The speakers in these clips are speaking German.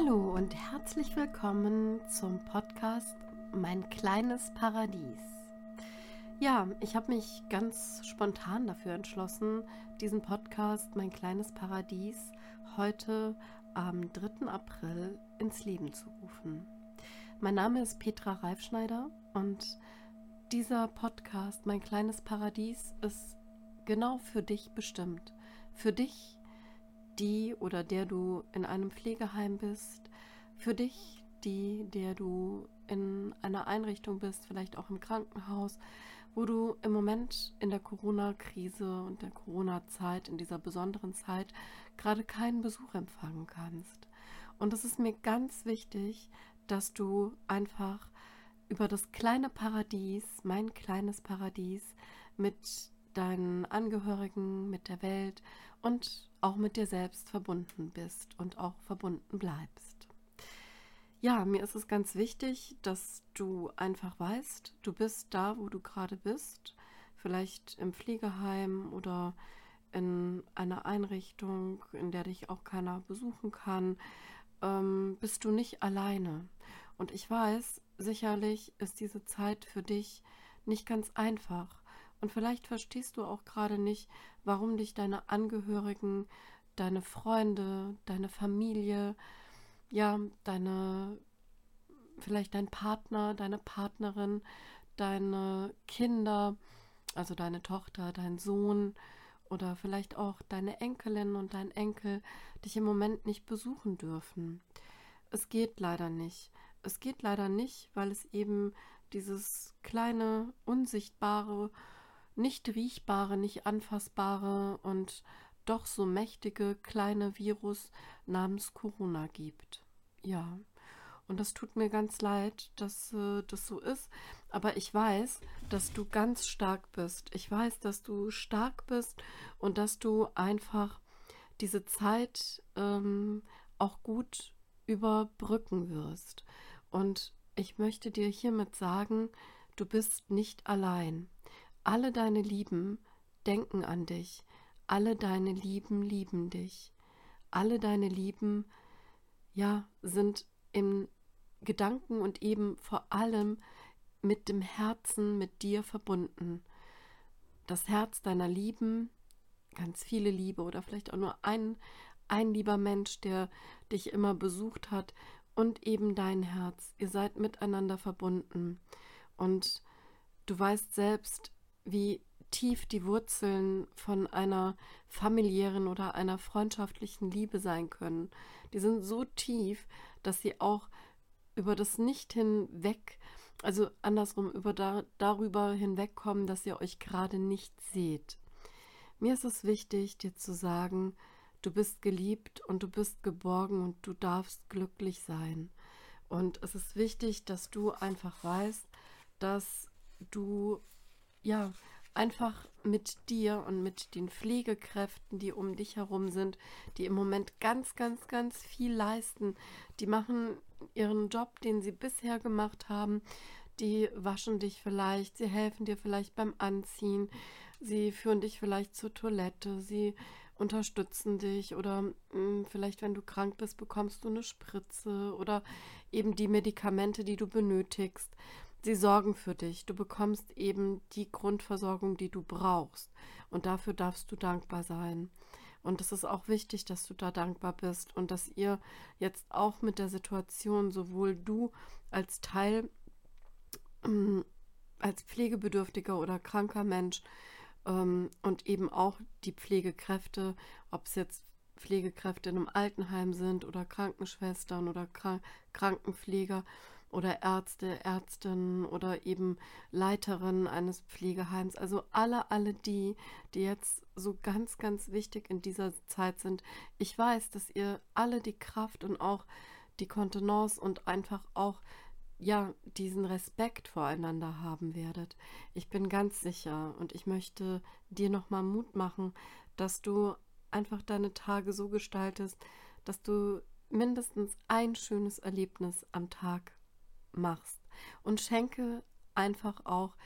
Hallo und herzlich willkommen zum Podcast Mein kleines Paradies. Ja, ich habe mich ganz spontan dafür entschlossen, diesen Podcast Mein kleines Paradies heute am 3. April ins Leben zu rufen. Mein Name ist Petra Reifschneider und dieser Podcast Mein kleines Paradies ist genau für dich bestimmt. Für dich, die oder der du in einem Pflegeheim bist, für dich, die, der du in einer Einrichtung bist, vielleicht auch im Krankenhaus, wo du im Moment in der Corona-Krise und der Corona-Zeit, in dieser besonderen Zeit, gerade keinen Besuch empfangen kannst. Und es ist mir ganz wichtig, dass du einfach über das kleine Paradies, mein kleines Paradies, mit deinen Angehörigen, mit der Welt und auch mit dir selbst verbunden bist und auch verbunden bleibst. Ja, mir ist es ganz wichtig, dass du einfach weißt, du bist da, wo du gerade bist, vielleicht im Pflegeheim oder in einer Einrichtung, in der dich auch keiner besuchen kann, ähm, bist du nicht alleine. Und ich weiß, sicherlich ist diese Zeit für dich nicht ganz einfach. Und vielleicht verstehst du auch gerade nicht, warum dich deine Angehörigen, deine Freunde, deine Familie, ja, deine, vielleicht dein Partner, deine Partnerin, deine Kinder, also deine Tochter, dein Sohn oder vielleicht auch deine Enkelin und dein Enkel dich im Moment nicht besuchen dürfen. Es geht leider nicht. Es geht leider nicht, weil es eben dieses kleine, unsichtbare nicht riechbare, nicht anfassbare und doch so mächtige kleine Virus namens Corona gibt. Ja, und das tut mir ganz leid, dass äh, das so ist. Aber ich weiß, dass du ganz stark bist. Ich weiß, dass du stark bist und dass du einfach diese Zeit ähm, auch gut überbrücken wirst. Und ich möchte dir hiermit sagen, du bist nicht allein. Alle deine Lieben denken an dich. Alle deine Lieben lieben dich. Alle deine Lieben, ja, sind im Gedanken und eben vor allem mit dem Herzen mit dir verbunden. Das Herz deiner Lieben, ganz viele Liebe oder vielleicht auch nur ein, ein lieber Mensch, der dich immer besucht hat und eben dein Herz. Ihr seid miteinander verbunden. Und du weißt selbst, wie tief die Wurzeln von einer familiären oder einer freundschaftlichen Liebe sein können. Die sind so tief, dass sie auch über das Nicht hinweg, also andersrum über da, darüber hinwegkommen, dass ihr euch gerade nicht seht. Mir ist es wichtig, dir zu sagen, du bist geliebt und du bist geborgen und du darfst glücklich sein. Und es ist wichtig, dass du einfach weißt, dass du ja, einfach mit dir und mit den Pflegekräften, die um dich herum sind, die im Moment ganz, ganz, ganz viel leisten. Die machen ihren Job, den sie bisher gemacht haben. Die waschen dich vielleicht, sie helfen dir vielleicht beim Anziehen, sie führen dich vielleicht zur Toilette, sie unterstützen dich oder mh, hm, vielleicht, wenn du krank bist, bekommst du eine Spritze oder eben die Medikamente, die du benötigst. Sie sorgen für dich. Du bekommst eben die Grundversorgung, die du brauchst. Und dafür darfst du dankbar sein. Und es ist auch wichtig, dass du da dankbar bist und dass ihr jetzt auch mit der Situation, sowohl du als Teil, ähm, als pflegebedürftiger oder kranker Mensch ähm, und eben auch die Pflegekräfte, ob es jetzt Pflegekräfte in einem Altenheim sind oder Krankenschwestern oder Krank Krankenpfleger, oder Ärzte, Ärztinnen oder eben Leiterin eines Pflegeheims. Also alle, alle die, die jetzt so ganz, ganz wichtig in dieser Zeit sind. Ich weiß, dass ihr alle die Kraft und auch die Kontenance und einfach auch ja, diesen Respekt voreinander haben werdet. Ich bin ganz sicher und ich möchte dir nochmal Mut machen, dass du einfach deine Tage so gestaltest, dass du mindestens ein schönes Erlebnis am Tag machst. Und schenke einfach auch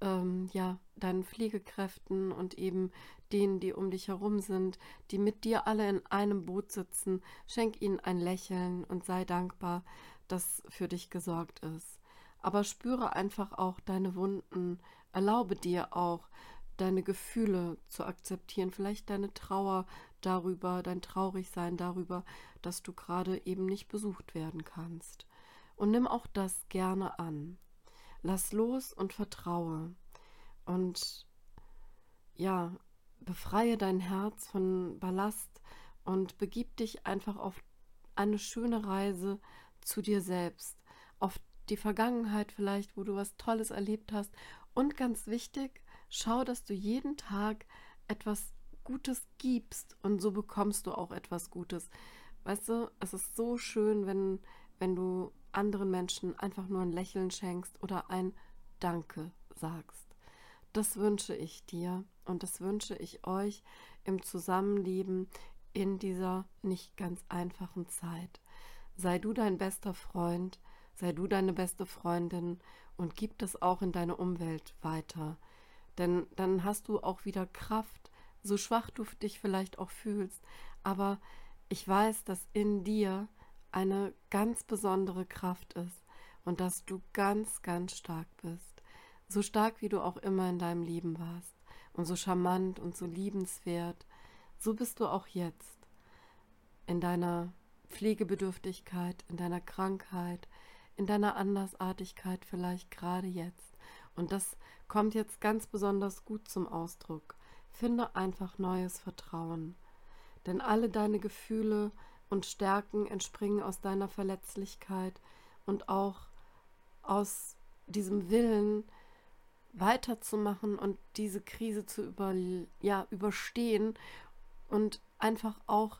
ähm, ja, deinen Pflegekräften und eben denen, die um dich herum sind, die mit dir alle in einem Boot sitzen. Schenk ihnen ein Lächeln und sei dankbar, dass für dich gesorgt ist. Aber spüre einfach auch deine Wunden. Erlaube dir auch, deine Gefühle zu akzeptieren, vielleicht deine Trauer darüber, dein Traurigsein darüber, dass du gerade eben nicht besucht werden kannst. Und nimm auch das gerne an. Lass los und vertraue. Und ja, befreie dein Herz von Ballast und begib dich einfach auf eine schöne Reise zu dir selbst, auf die Vergangenheit vielleicht, wo du was Tolles erlebt hast. Und ganz wichtig, schau, dass du jeden Tag etwas Gutes gibst und so bekommst du auch etwas Gutes. Weißt du, es ist so schön, wenn, wenn du anderen Menschen einfach nur ein Lächeln schenkst oder ein Danke sagst. Das wünsche ich dir und das wünsche ich euch im Zusammenleben in dieser nicht ganz einfachen Zeit. Sei du dein bester Freund, sei du deine beste Freundin und gib das auch in deine Umwelt weiter. Denn dann hast du auch wieder Kraft, so schwach du dich vielleicht auch fühlst. Aber ich weiß, dass in dir eine ganz besondere Kraft ist und dass du ganz, ganz stark bist. So stark, wie du auch immer in deinem Leben warst und so charmant und so liebenswert, so bist du auch jetzt in deiner Pflegebedürftigkeit, in deiner Krankheit, in deiner Andersartigkeit vielleicht gerade jetzt. Und das kommt jetzt ganz besonders gut zum Ausdruck. Finde einfach neues Vertrauen. Denn alle deine Gefühle und Stärken entspringen aus deiner Verletzlichkeit und auch aus diesem Willen, weiterzumachen und diese Krise zu über, ja, überstehen und einfach auch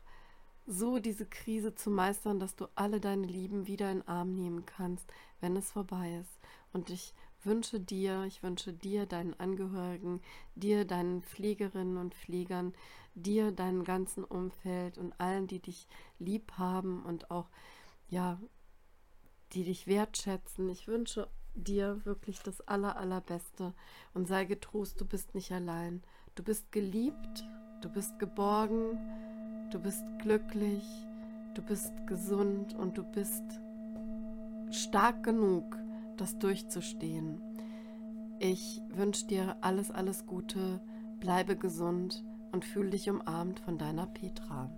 so diese Krise zu meistern, dass du alle deine Lieben wieder in den Arm nehmen kannst, wenn es vorbei ist. Und ich wünsche dir, ich wünsche dir, deinen Angehörigen, dir, deinen Pflegerinnen und Pflegern, dir, deinem ganzen Umfeld und allen, die dich lieb haben und auch, ja, die dich wertschätzen. Ich wünsche dir wirklich das aller, allerbeste und sei getrost, du bist nicht allein. Du bist geliebt, du bist geborgen, du bist glücklich, du bist gesund und du bist stark genug, das durchzustehen. Ich wünsche dir alles, alles Gute, bleibe gesund und fühl dich umarmt von deiner Petra.